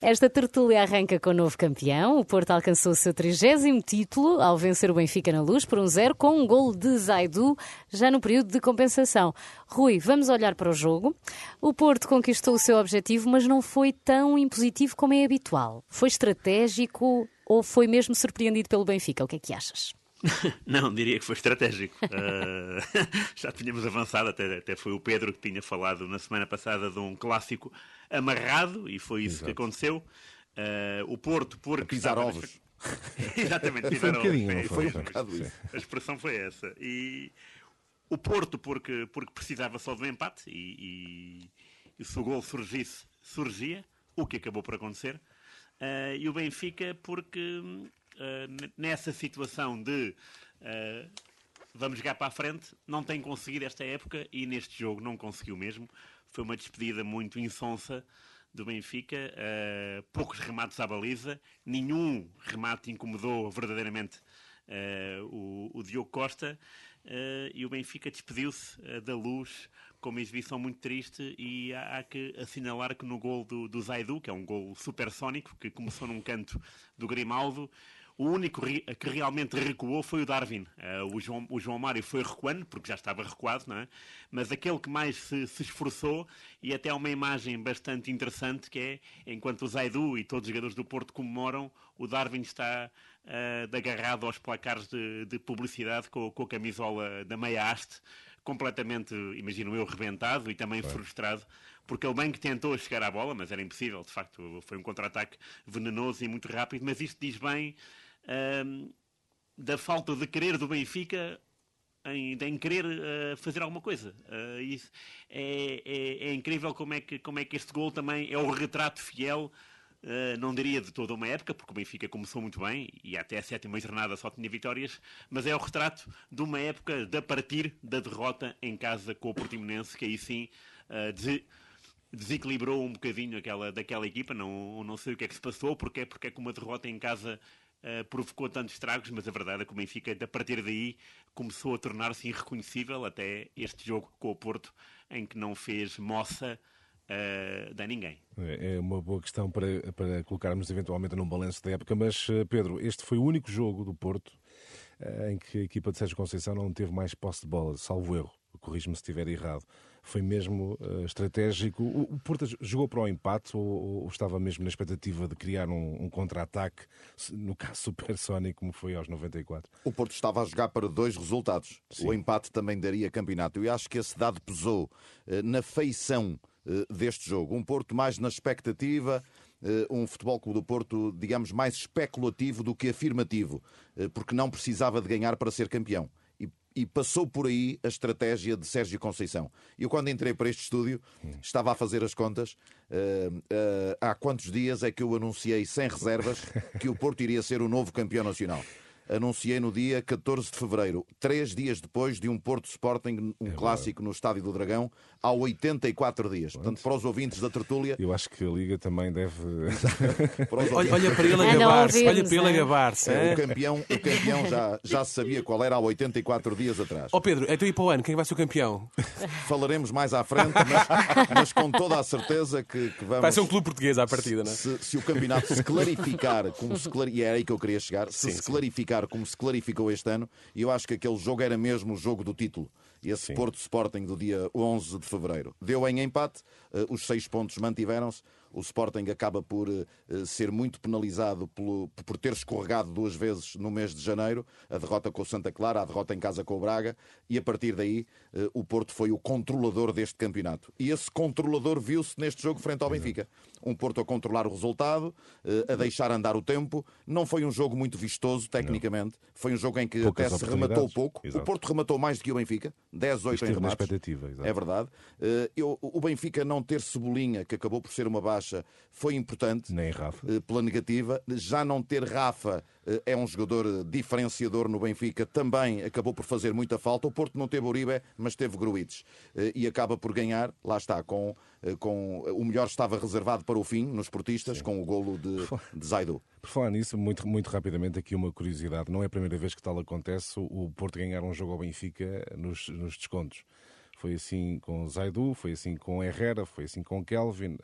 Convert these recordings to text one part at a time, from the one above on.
Esta tertúlia arranca com o novo campeão. O Porto alcançou o seu trigésimo título ao vencer o Benfica na luz por um zero com um gol de Zaidu já no período de compensação. Rui, vamos olhar para o jogo. O Porto conquistou o seu objetivo, mas não foi tão impositivo como é habitual. Foi estratégico ou foi mesmo surpreendido pelo Benfica? O que é que achas? Não, diria que foi estratégico. Uh, já tínhamos avançado, até, até foi o Pedro que tinha falado na semana passada de um clássico amarrado, e foi isso Exato. que aconteceu. Uh, o Porto, porque. A pisar ovos. Exatamente, pisar ovos. Um foi, um bocado isso. A expressão foi essa. E o Porto, porque, porque precisava só do empate, e, e, e se o gol surgisse, surgia, o que acabou por acontecer. Uh, e o Benfica, porque uh, nessa situação de uh, vamos jogar para a frente, não tem conseguido esta época e neste jogo não conseguiu mesmo. Foi uma despedida muito insonsa do Benfica, uh, poucos remates à baliza, nenhum remate incomodou verdadeiramente uh, o, o, Diogo Costa uh, e o Benfica despediu-se da luz com uma exibição muito triste e há, há, que assinalar que no gol do, do Zaidu, que é um gol supersónico, que começou num canto do Grimaldo, o único que realmente recuou foi o Darwin. Uh, o, João, o João Mário foi recuando, porque já estava recuado, não é? Mas aquele que mais se, se esforçou, e até há uma imagem bastante interessante, que é, enquanto o Zaidu e todos os jogadores do Porto comemoram, o Darwin está uh, agarrado aos placares de, de publicidade com, com, a camisola da meia haste, completamente, imagino eu, rebentado e também frustrado, porque ele bem que tentou chegar à bola, mas era impossível, de facto, foi um contra-ataque venenoso e muito rápido, mas isto diz bem um, da falta de querer do Benfica em, em querer uh, fazer alguma coisa. Uh, isso é, é, é, incrível como é, que, como é que este gol também é o retrato fiel, uh, não diria de toda uma época, porque o Benfica começou muito bem e até a sétima jornada só tinha vitórias, mas é o retrato de uma época da partir da derrota em casa com o Portimonense, que aí sim de, desequilibrou um bocadinho aquela, daquela equipa, não, não sei o que é que se passou, porque é, porque é que uma derrota em casa Uh, provocou tantos estragos, mas a verdade é que o Benfica, a partir daí, começou a tornar-se irreconhecível até este jogo com o Porto, em que não fez moça uh, de ninguém. É, é uma boa questão para, para colocarmos eventualmente num balanço da época, mas eh, Pedro, este foi o único jogo do Porto uh, em que a equipa de Sérgio Conceição não teve mais posse de bola, salvo erro. Corrijo-me se estiver errado foi mesmo uh, estratégico. O, o Porto jogou para o empate ou, ou, estava mesmo na expectativa de criar um, um contra-ataque, no caso supersónico, como foi aos 94? O Porto estava a jogar para dois resultados. Sim. O empate também daria campeonato. E acho que esse dado pesou uh, na feição uh, deste jogo. Um Porto mais na expectativa, um futebol clube do Porto, digamos, mais especulativo do que afirmativo, porque não precisava de ganhar para ser campeão e passou por aí a estratégia de Sérgio Conceição. Eu, quando entrei para este estúdio, estava a fazer as contas. Uh, uh, há quantos dias é que eu anunciei sem reservas que o Porto iria ser o novo campeão nacional? Anunciei no dia 14 de fevereiro, três dias depois de um Porto Sporting, um é clássico no Estádio do Dragão, há 84 dias. Pronto. Portanto, para os ouvintes da tertúlia. Eu acho que a Liga também deve. para olha, olha, para ele a gabar-se. Olha para ele a gabar-se. É, o campeão, o campeão já, já sabia qual era há 84 dias atrás. Ó oh Pedro, então e para o ano, quem vai ser o campeão? Falaremos mais à frente, mas, mas com toda a certeza que, que, vamos. Vai ser um clube português à partida, não é? Se, se o campeonato se clarificar, como se clar... e é aí que eu queria chegar, se sim, se sim. Clarificar como se clarificou este ano, e eu acho que aquele jogo era mesmo o jogo do título. Esse Sim. Porto Sporting do dia 11 de fevereiro. Deu em empate, uh, os seis pontos mantiveram-se. O Sporting acaba por uh, ser muito penalizado pelo, por ter escorregado duas vezes no mês de janeiro, a derrota com o Santa Clara, a derrota em casa com o Braga, e a partir daí o Porto foi o controlador deste campeonato. E esse controlador viu-se neste jogo frente ao Benfica. Um Porto a controlar o resultado, uh, a deixar andar o tempo. Não foi um jogo muito vistoso, tecnicamente. Não. Foi um jogo em que Poucas até se rematou pouco. Exato. O Porto rematou mais do que o Benfica, 10, 8 em remates. É verdade. Eu, o Benfica não ter Cebolinha, que acabou por ser uma Baixa foi importante. Nem Rafa. Eh, pela negativa. Já não ter Rafa eh, é um jogador diferenciador no Benfica, também acabou por fazer muita falta. O Porto não teve Uribe, mas teve Gruites. Eh, e acaba por ganhar, lá está, com, com o melhor estava reservado para o fim, nos portistas, Sim. com o golo de, de Zaidu. Por falar nisso, muito, muito rapidamente, aqui uma curiosidade. Não é a primeira vez que tal acontece o Porto ganhar um jogo ao Benfica nos, nos descontos foi assim com Zaidu, foi assim com Herrera, foi assim com Kelvin.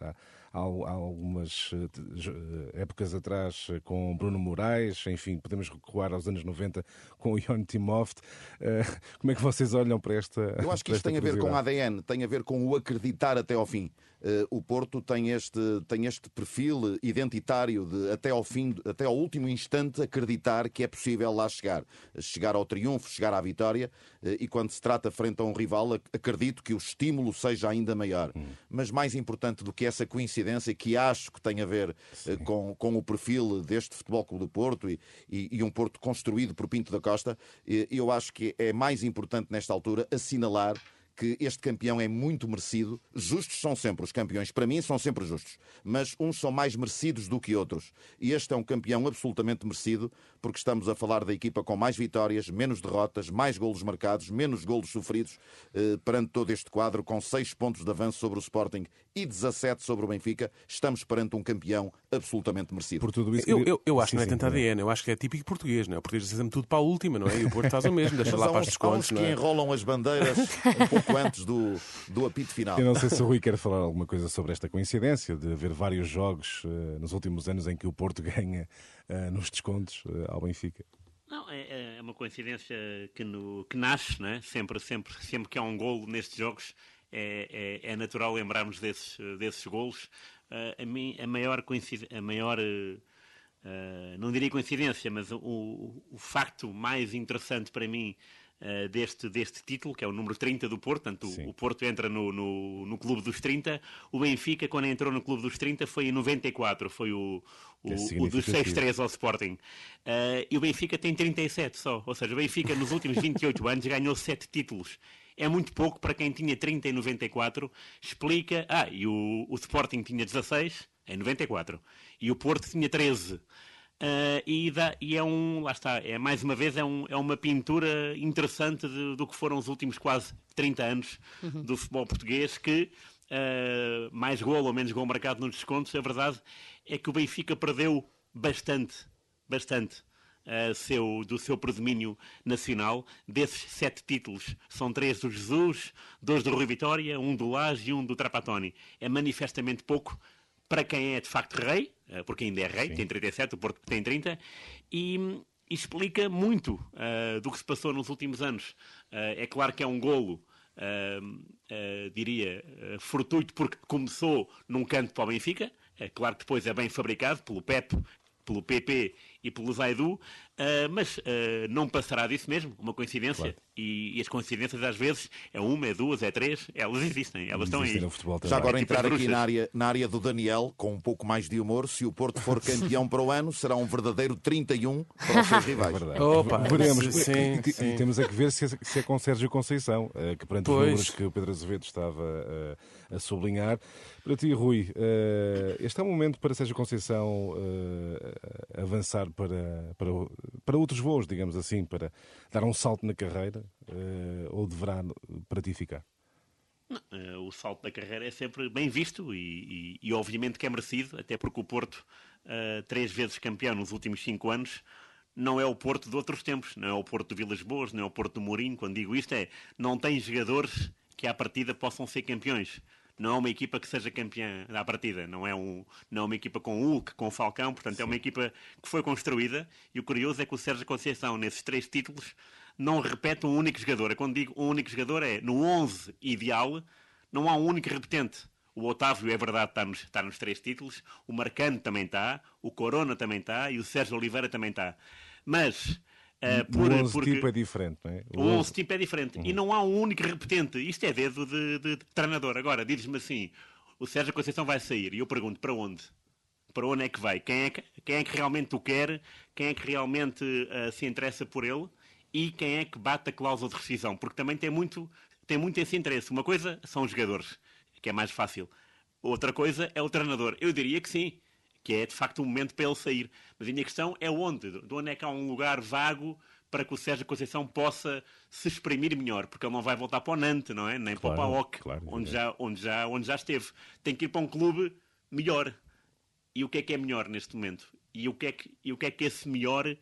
Há, há algumas eh, épocas atrás eh, com Bruno Moraes, enfim, podemos recuar aos anos 90 com o Ion Timoft. Eh, como é que vocês olham para esta. Eu acho que isto tem a ver com ADN, tem a ver com o acreditar até ao fim. Eh, o Porto tem este, tem este perfil identitário de até ao fim, até ao último instante acreditar que é possível lá chegar, chegar ao triunfo, chegar à vitória, eh, e quando se trata frente a um rival, acredito que o estímulo seja ainda maior. Hum. Mas mais importante do que essa coincidência, que acho que tem a ver eh, com, com o perfil deste Futebol Clube do Porto e, e, e um Porto construído por Pinto da Costa, eu acho que é mais importante nesta altura assinalar que este campeão é muito merecido. Justos são sempre os campeões, para mim são sempre justos, mas uns são mais merecidos do que outros. E este é um campeão absolutamente merecido, porque estamos a falar da equipa com mais vitórias, menos derrotas, mais golos marcados, menos golos sofridos, eh, perante todo este quadro, com 6 pontos de avanço sobre o Sporting e 17 sobre o Benfica. Estamos perante um campeão absolutamente merecido. Por tudo isso, eu, eu, eu acho sim, que não é tanto ADN, eu acho que é típico português, não é? O português sempre tudo para a última, não é? E o Porto faz o mesmo, deixa lá para os descontos. Há uns que é? enrolam as bandeiras um pouco antes do, do apito final. Eu não sei se o Rui quer falar alguma coisa sobre esta coincidência de haver vários jogos uh, nos últimos anos em que o Porto ganha uh, nos descontos uh, ao Benfica. Não, é, é, uma coincidência que, no, que nasce, né? sempre, sempre, sempre que há um golo nestes jogos, é, é, é natural lembrarmos desses, desses golos. Uh, a, mim, a maior coincidência, a maior, uh, não diria coincidência, mas o, o facto mais interessante para mim uh, deste, deste título, que é o número 30 do Porto, portanto o, o Porto entra no, no, no, clube dos 30, o Benfica quando entrou no clube dos 30 foi em 94, foi o, o, é o dos 6-3 ao Sporting. Uh, e o Benfica tem 37 só, ou seja, o Benfica nos últimos 28 anos ganhou 7 títulos é muito pouco para quem tinha 30 em 94. Explica. Ah, e o, o Sporting tinha 16 em 94 e o Porto tinha 13. Uh, e, dá, e, é um, lá está, é mais uma vez é, um, é uma pintura interessante de, do que foram os últimos quase 30 anos uhum. do futebol português, que uh, mais gol ou menos gol marcado nos descontos, a verdade é que o Benfica perdeu bastante, bastante. Uh, seu, do seu predomínio nacional. Desses sete títulos, são três do Jesus, dois do Rui Vitória, um do Lage e um do Trapatoni. É manifestamente pouco para quem é de facto rei, eh, porque ainda é rei, Sim. tem 37, o Porto tem 30, e, explica muito uh, do que se passou nos últimos anos. Uh, é claro que é um golo, uh, diria, fortuito, porque começou num canto para o Benfica, é claro que depois é bem fabricado pelo Pep, pelo PP e pelo Zaidu, uh, mas uh, não passará disso mesmo, uma coincidência. Claro. E, e, as coincidências às vezes é uma, é duas, é três, elas existem, elas estão aí. Já agora é tipo entrar aqui na área, na área do Daniel, com um pouco mais de humor, se o Porto for campeão para o ano, será um verdadeiro 31 para os seus rivais. É Opa, Veremos. Sim, e, sim. temos a que ver se é, se é com Sérgio Conceição, uh, que perante pois. os números que o Pedro Azevedo estava a sublinhar. Para ti, Rui, este é um momento para Sérgio Conceição avançar para, para, para outros voos, digamos assim, para dar um salto na carreira uh, ou deverá pratificar? Não, uh, o salto da carreira é sempre bem visto e, e, e, obviamente que é merecido, até porque o Porto, uh, três vezes campeão nos últimos cinco anos, não é o Porto de outros tempos, não é o Porto de Vilas Boas, não é o Porto do Mourinho. Quando digo isto é, não tem jogadores que à partida possam ser campeões não é uma equipa que seja campeã da partida, não é, um, não é uma equipa com Hulk, com Falcão, portanto Sim. é uma equipa que foi construída e o curioso é que o Sérgio Conceição, nesses três títulos, não repete um único jogador. Quando digo um único jogador é no 11 ideal, não há um único repetente. O Otávio, é verdade, está nos, está nos três títulos, o Marcano também está, o Corona também está e o Sérgio Oliveira também está. Mas Uh, por, o 11 porque... tipo é diferente, não é? O, o 11 tipo é diferente. Uhum. E não há um único repetente. Isto é dedo de, de, de treinador. Agora, dizes-me assim: o Sérgio Conceição vai sair. E eu pergunto: para onde? Para onde é que vai? Quem é que, quem é que realmente o quer? Quem é que realmente uh, se interessa por ele? E quem é que bate a cláusula de rescisão? Porque também tem muito, tem muito esse interesse. Uma coisa são os jogadores, que é mais fácil. Outra coisa é o treinador. Eu diria que sim que é de facto o um momento para ele sair. Mas a minha questão é onde? De onde é que há um lugar vago para que o Sérgio Conceição possa se exprimir melhor? Porque ele não vai voltar para o Nantes, não é? Nem claro, para o PAOC, claro, onde, já, onde, já, onde já esteve. Tem que ir para um clube melhor. E o que é que é melhor neste momento? E o que é que, e o que, é que esse melhor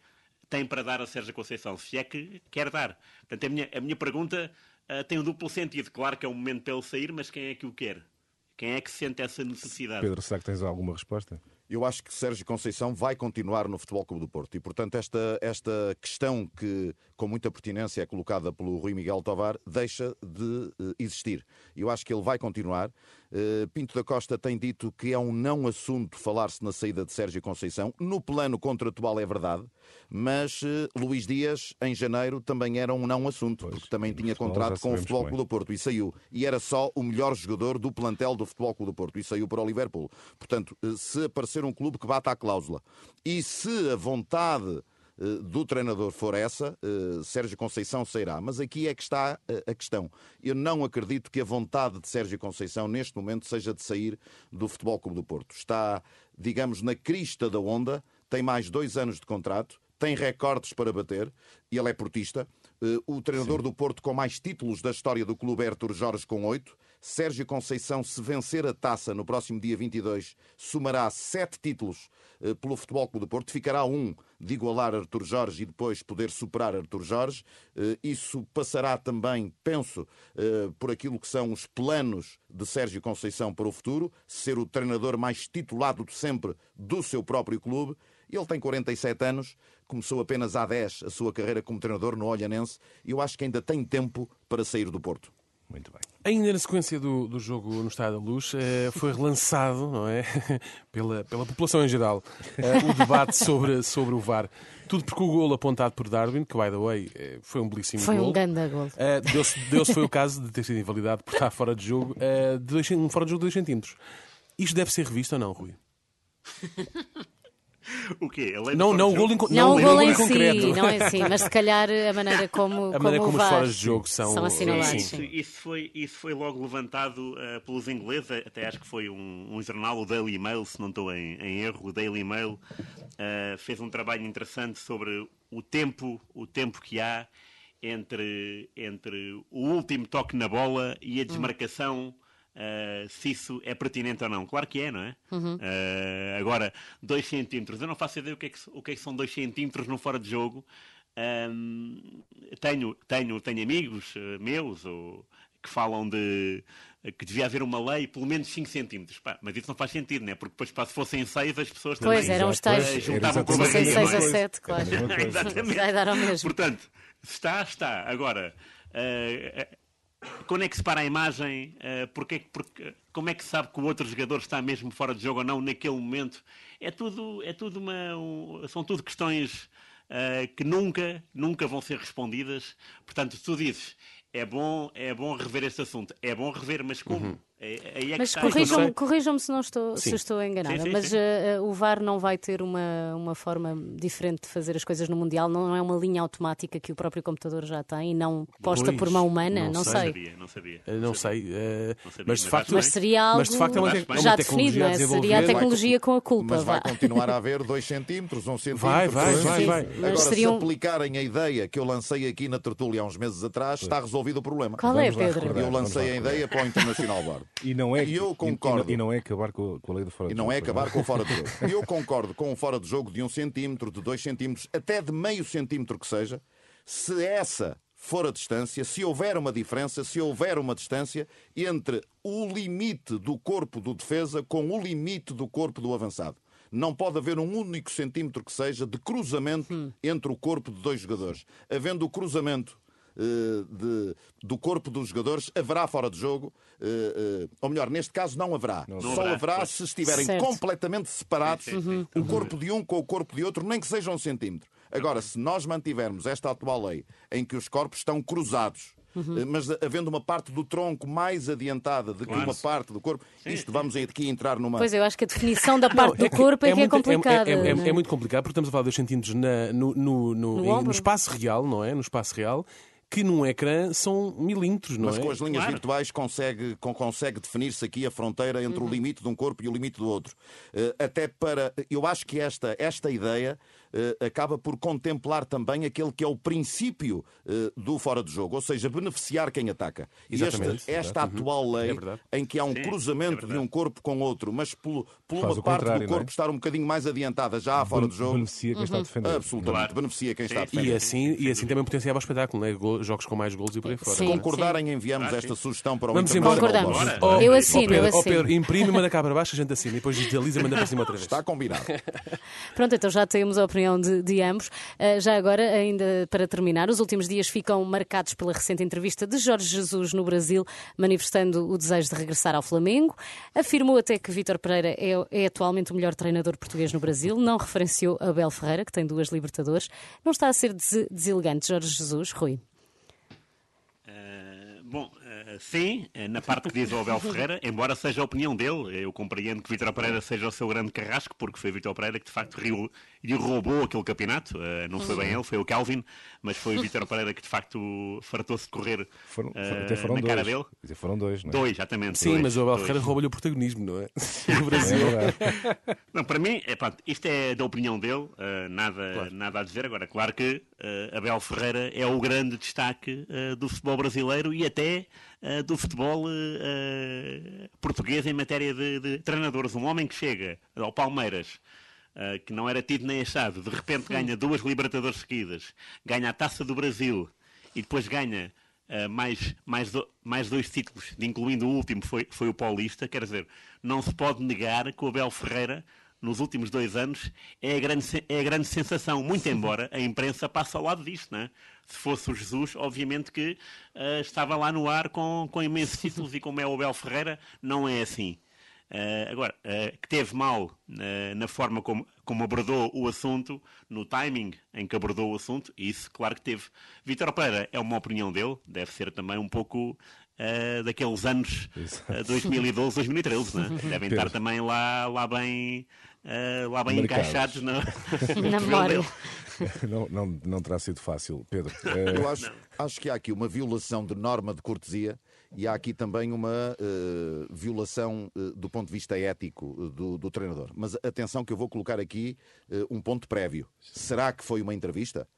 tem para dar a Sérgio Conceição? Se é que quer dar. Portanto, a minha, a minha pergunta uh, tem um duplo sentido. Claro que é o momento para ele sair, mas quem é que o quer? Quem é que sente essa necessidade? Pedro, será que tens alguma resposta? Eu acho que Sérgio Conceição vai continuar no Futebol Clube do Porto e, portanto, esta, esta questão que, com muita pertinência, é colocada pelo Rui Miguel Tovar, deixa de uh, existir. Eu acho que ele vai continuar. Uh, Pinto da Costa tem dito que é um não assunto falar-se na saída de Sérgio Conceição. No plano contratual é verdade, mas uh, Luís Dias, em janeiro, também era um não assunto, pois, porque também tinha contrato com o Futebol Clube do Porto e saiu. E era só o melhor jogador do plantel do Futebol Clube do Porto e saiu para o Liverpool. Portanto, se aparecer um clube que bata a cláusula e se a vontade eh, do treinador for essa, eh, Sérgio Conceição sairá. Mas aqui é que está eh, a questão. Eu não acredito que a vontade de Sérgio Conceição neste momento seja de sair do Futebol Clube do Porto. Está, digamos, na crista da onda, tem mais dois anos de contrato, tem recordes para bater e ele é portista. O treinador Sim. do Porto com mais títulos da história do clube é Artur Jorge com oito. Sérgio Conceição, se vencer a taça no próximo dia 22, somará sete títulos eh, pelo Futebol Clube do Porto. Ficará um de igualar Artur Jorge e depois poder superar Artur Jorge. Eh, isso passará também, penso, eh, por aquilo que são os planos de Sérgio Conceição para o futuro, ser o treinador mais titulado de sempre do seu próprio clube. Ele tem 47 anos, começou apenas há 10 a sua carreira como treinador no Olhanense e eu acho que ainda tem tempo para sair do Porto. Muito bem. Ainda na sequência do, do jogo no Estádio da Luz, eh, foi relançado, não é? pela, pela população em geral, eh, o debate sobre, sobre o VAR. Tudo porque o golo apontado por Darwin, que, by the way, eh, foi um belíssimo foi gol. Foi um grande gol. Deu-se deu foi o caso de ter sido invalidado por estar fora de jogo, de dois, um fora de jogo de 2 centímetros. Isto deve ser revisto ou não, Rui? O quê? não, não, o gol, não, não, o gol em, si, não é assim, mas se calhar a maneira como, a maneira como, como os fora de jogo são, são assinalados. Isso, isso, foi, isso foi logo levantado uh, pelos ingleses, até acho que foi um, um, jornal, o Daily Mail, se não estou em, em erro, o Daily Mail uh, fez um trabalho interessante sobre o tempo, o tempo que há entre, entre o último toque na bola e a desmarcação Uh, se isso é pertinente ou não. Claro que é, não é? Uhum. Uh, agora, 2 centímetros. Eu não faço ideia o que é que, o que, é que são 2 centímetros no fora de jogo. Um, tenho, tenho, tenho amigos uh, meus ou, que falam de que devia haver uma lei pelo menos 5 centímetros. Pá, mas isso não faz sentido, né? porque depois, se fossem 6, as pessoas também pois, eram os tais, juntavam com a barriga. 6 a 7, claro. Exatamente. Vai dar ao mesmo. Portanto, está, está. Agora, uh, quando é que se para a imagem? Uh, porque, porque, como é que sabe que o outro jogador está mesmo fora de jogo ou não naquele momento? É tudo, é tudo uma, um, são tudo questões uh, que nunca, nunca vão ser respondidas. Portanto, tu dizes, é bom, é bom rever este assunto. É bom rever, mas como? Uhum. É, é mas corrijam-me corrijam se não estou, se estou enganada, sim, sim, mas sim. Uh, o VAR não vai ter uma, uma forma diferente de fazer as coisas no Mundial, não é uma linha automática que o próprio computador já tem e não posta pois, por mão humana, não, não sei. sei. Não sabia, não, não sei, uh, mas de facto, mas seria algo mas de facto é uma, uma já definido, não é? Seria a tecnologia com a culpa. Mas vai continuar a haver 2 centímetros, 1 um centímetro. Vai, vai, vai, vai. Agora, se aplicarem a ideia que eu lancei aqui na tertúlia há uns meses atrás, está resolvido o problema. Qual é, Pedro? Eu lancei a ideia para o Internacional VAR. E não é eu concordo. E, não é acabar com, a lei do fora de jogo. E não é acabar com o fora de jogo. Eu concordo com o fora de jogo de um centímetro, de dois centímetros, até de meio centímetro que seja, se essa for a distância, se houver uma diferença, se houver uma distância entre o limite do corpo do defesa com o limite do corpo do avançado. Não pode haver um único centímetro que seja de cruzamento hum. entre o corpo de dois jogadores. Havendo o cruzamento de, do corpo dos jogadores, haverá fora de jogo, eh, eh, ou melhor, neste caso não haverá. Não Só haverá, haverá se estiverem certo. completamente separados sim, sim, sim. o corpo de um com o corpo de outro, nem que seja um centímetro. Agora, se nós mantivermos esta atual lei em que os corpos estão cruzados, Uhum. mas havendo uma parte do tronco mais adiantada do que uma parte do corpo, isto vamos aqui entrar numa. Pois eu acho que a definição da parte não, é do corpo é, é, que é, complicada. É, é, é, muito complicado porque estamos a falar dos centímetros na, no, no, no, no, no espaço real, não é? No espaço real que num ecrã são milímetros, não Mas é? Mas com as linhas claro. virtuais consegue, consegue definir-se aqui a fronteira entre uhum. o limite de um corpo e o limite do outro. Uh, até para. Eu acho que esta, esta ideia uh, acaba por contemplar também aquele que é o princípio uh, do fora de jogo, ou seja, beneficiar quem ataca. Exatamente. Este, esta uhum. atual lei, é em que há um Sim, cruzamento é de um corpo com outro, mas por, por uma parte do corpo é? estar um bocadinho mais adiantada já fora de jogo. Beneficia quem está a defender. Absolutamente, claro. beneficia quem está a defender. E assim, e assim também potenciava o espetáculo, é? go- jogos com mais golos e por aí fora. Sim. Concordarem, enviamos Ah, esta sugestão para o Vamos embora. Concordamos. Bora. Eu assino, Pedro, eu assino. Pedro, imprime, manda cá para baixo, a gente assina. E depois digitaliza e manda para cima outra vez. Está combinado. Pronto, então já temos a opinião de, de ambos. Uh, já agora, ainda para terminar, os últimos dias ficam marcados pela recente entrevista de Jorge Jesus no Brasil, manifestando o desejo de regressar ao Flamengo. Afirmou até que Vítor Pereira é, é atualmente o melhor treinador português no Brasil. Não referenciou Abel Ferreira, que tem duas Libertadores. Não está a ser des- deselegante Jorge Jesus, Rui? Eh, bom, sim, eh, na parte que diz o Abel Ferreira, embora seja a opinião dele, eu compreendo que Vitor Pereira seja o seu grande carrasco, porque foi Vitor Pereira que de facto riu- lhe roubou aquele campeonato. Eh, não foi bem ele, foi o Calvin, mas foi o Vitor Pereira que de facto fartou-se de correr Foram, eh, até foram na cara dois. dele. Quer dizer, Foram dois, não é? Dois, exatamente. Sim, dois, mas o Abel dois. Ferreira rouba-lhe o protagonismo, não é? No É Brasil. verdade. Não, para mim, é, pronto, isto é da opinião dele, eh, nada, nada a dizer. Agora, claro que eh, Abel Ferreira é o grande destaque eh, do futebol brasileiro e até eh, do futebol português em matéria de, de treinadores. Um homem que chega ao Palmeiras, que não era tido nem achado, de repente ganha duas Libertadores seguidas, ganha a Taça do Brasil e depois ganha Uh, mais, mais, do- mais dois títulos, incluindo o último, foi, foi o Paulista. Quer dizer, não se pode negar que o Abel Ferreira, nos últimos dois anos, é a grande, é a grande sensação. Muito embora a imprensa passe ao lado disto, né? Se fosse o Jesus, obviamente que uh, estava lá no ar com, com imensos títulos e como é o Abel Ferreira, não é assim. Uh, agora, uh, que teve mal na forma como, como abordou o assunto, no timing em que abordou o assunto, isso, claro que teve. Vítor Pereira é uma opinião dele, deve ser também um pouco daqueles anos uh, 2012, 2013, né? devem estar também lá, lá bem, uh, lá bem Marcados. encaixados na, no Na memória. Não, não, não terá sido fácil, Pedro. Eh, Eu acho, acho que há aqui uma violação de norma de cortesia e há aqui também uma eh, violação eh, do ponto de vista ético do, do treinador. Mas atenção que eu vou colocar aqui um ponto prévio. Será que foi uma entrevista?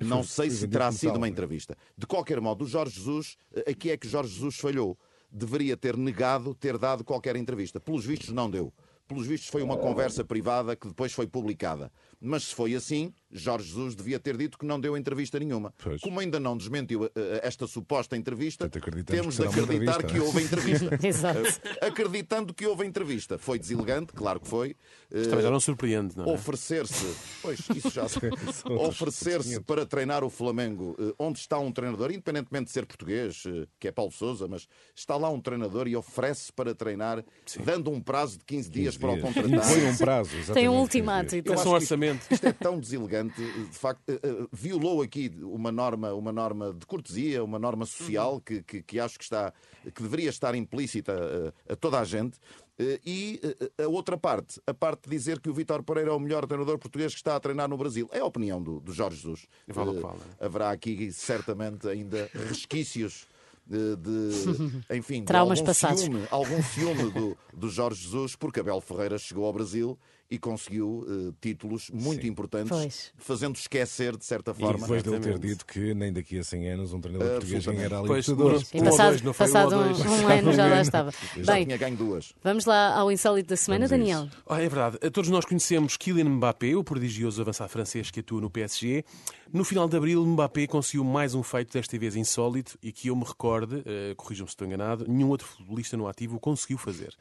Não sei se terá sido tal, uma não é? entrevista. De qualquer modo, o Jorge Jesus, aqui é que Jorge Jesus falhou. Deveria ter negado ter dado qualquer entrevista. Pelos vistos, não deu. Pelos vistos, foi uma conversa privada que depois foi publicada. Mas se foi assim, Jorge Jesus devia ter dito que não deu entrevista nenhuma. Pois. Como ainda não desmentiu eh, eh, esta suposta entrevista, temos de acreditar que é? houve entrevista. Exato. Eh, Acreditando que houve entrevista. Foi deselegante, claro que foi. Também já não surpreende, não é? oferecer-se, pois isso já oferecer-se 500. para treinar o Flamengo, onde está um treinador, independentemente de ser português, que é Paulo Sousa, mas está lá um treinador e oferece para treinar, dando um prazo de 15 dias para o dias. contratar. Impõe um prazo. Tem um exatamente, ultimato e acho um que isto- orçamento. Isto é tão deselegante, de facto, eh, eh, violou aqui uma norma, uma norma de cortesia, uma norma social que, que, que acho que está, que deveria estar implícita eh, a toda a gente. E a outra parte, a parte de dizer que o Vítor Pereira é o melhor treinador português que está a treinar no Brasil, é a opinião do, do Jorge Jesus. Vale vale. Haverá aqui certamente ainda resquícios de, de, enfim, de Traumas algum passados. ciúme, algum ciúme do, do Jorge Jesus, porque Abel Ferreira chegou ao Brasil e conseguiu eh, títulos muito importantes, Pois. fazendo esquecer, de certa E forma. depois de ele ter dito que nem daqui a 100 anos um treinador português ganhará a Pois, Libertadores. E passado dois, não foi um passado um, dois. um ano já lá estava. Já Bem, tinha ganho duas. vamos lá ao insólito da semana, Vamos Daniel. Ah, é verdade. Todos nós conhecemos Kylian Mbappé, o prodigioso avançado francês que atua no PSG. No final de abril, Mbappé conseguiu mais um feito, desta vez insólito, e que eu me recorde, uh, corrijam-me se estou enganado, nenhum outro futebolista no ativo o conseguiu fazer.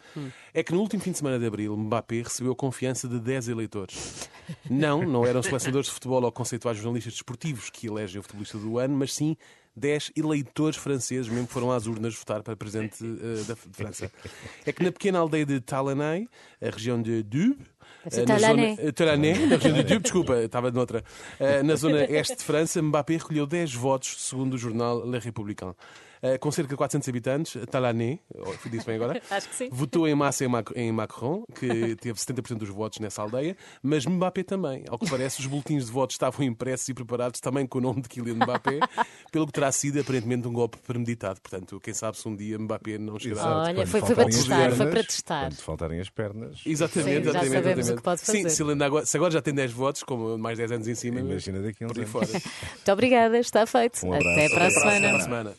É que no último fim de semana de abril, Mbappé recebeu a confiança de 10 eleitores. Não, não eram selecionadores de futebol ou conceituais jornalistas desportivos que elegem o futebolista do ano, mas sim 10 eleitores franceses mesmo que foram às urnas votar para presidente eh, da de França. É que na pequena aldeia de Talanay, a região de Dube, eh, na Talanay. zona- Talanay, na região de Dube, desculpa, estava noutra. Na zona este de França, Mbappé recolheu 10 votos, segundo o jornal Le Républicain. Eh, Com cerca de 400 habitantes, Talanay, oh, disse bem agora, Acho que sim. votou em massa em Mac- em Macron, que teve 70% dos votos nessa aldeia, mas Mbappé também. Ao que parece, os boletins de votos estavam impressos e preparados também com o nome de Kylian Mbappé, pelo que terá sido aparentemente um golpe premeditado. Portanto, quem sabe se um dia Mbappé não chegará. Olha, foi- foi para testar, foi pernas, para testar. Quando faltarem as pernas, Exatamente, Sim, já exatamente. sabemos o exatamente. que pode fazer. Sim, se, ele ainda agora, se agora já tem 10 votos, com mais 10 anos em cima, imagina daqui a uns por aí anos. fora. Muito obrigada, está feito. Um. Até para a Até semana. Para a semana.